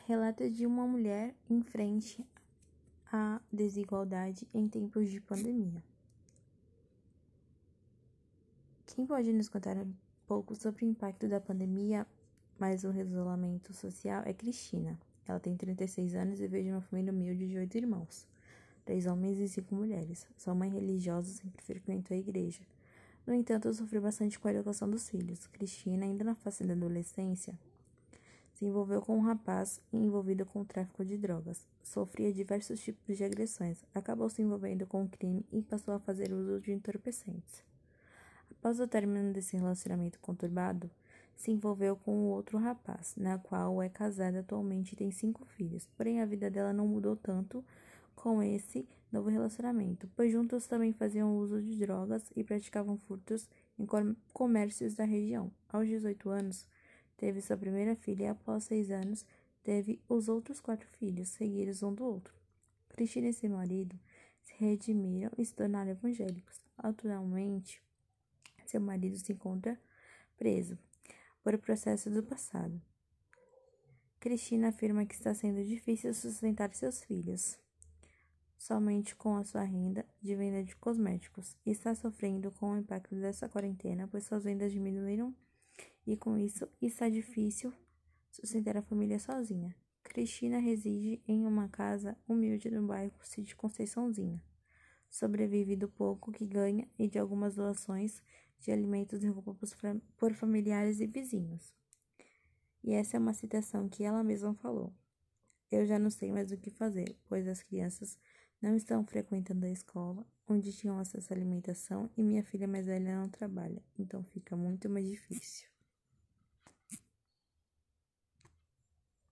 Relata de uma mulher em frente à desigualdade em tempos de pandemia. Quem pode nos contar um pouco sobre o impacto da pandemia mais o isolamento social é Cristina. Ela tem 36 anos e veio de uma família humilde de oito irmãos, três homens e cinco mulheres. Sua mãe religiosa sempre frequentou a igreja. No entanto, sofreu bastante com a educação dos filhos. Cristina, ainda na fase da adolescência, se envolveu com um rapaz envolvido com o tráfico de drogas. Sofria diversos tipos de agressões. Acabou se envolvendo com o crime e passou a fazer uso de entorpecentes. Após o término desse relacionamento conturbado, se envolveu com outro rapaz, na qual é casada atualmente e tem cinco filhos. Porém, a vida dela não mudou tanto com esse novo relacionamento, pois juntos também faziam uso de drogas e praticavam furtos em comércios da região. Aos 18 anos, teve sua primeira filha e, após seis anos, teve os outros quatro filhos, seguidos um do outro. Cristina e seu marido se redimiram e se tornaram evangélicos. Atualmente, seu marido se encontra preso por processo do passado. Cristina afirma que está sendo difícil sustentar seus filhos somente com a sua renda de venda de cosméticos e está sofrendo com o impacto dessa quarentena, pois suas vendas diminuíram e com isso está difícil sustentar a família sozinha. Cristina reside em uma casa humilde no bairro de Conceiçãozinha. Sobrevive do pouco que ganha e de algumas doações de alimentos e roupa por familiares e vizinhos. E essa é uma citação que ela mesma falou. Eu já não sei mais o que fazer, pois as crianças não estão frequentando a escola, onde tinham acesso à alimentação, e minha filha mais velha não trabalha, então fica muito mais difícil.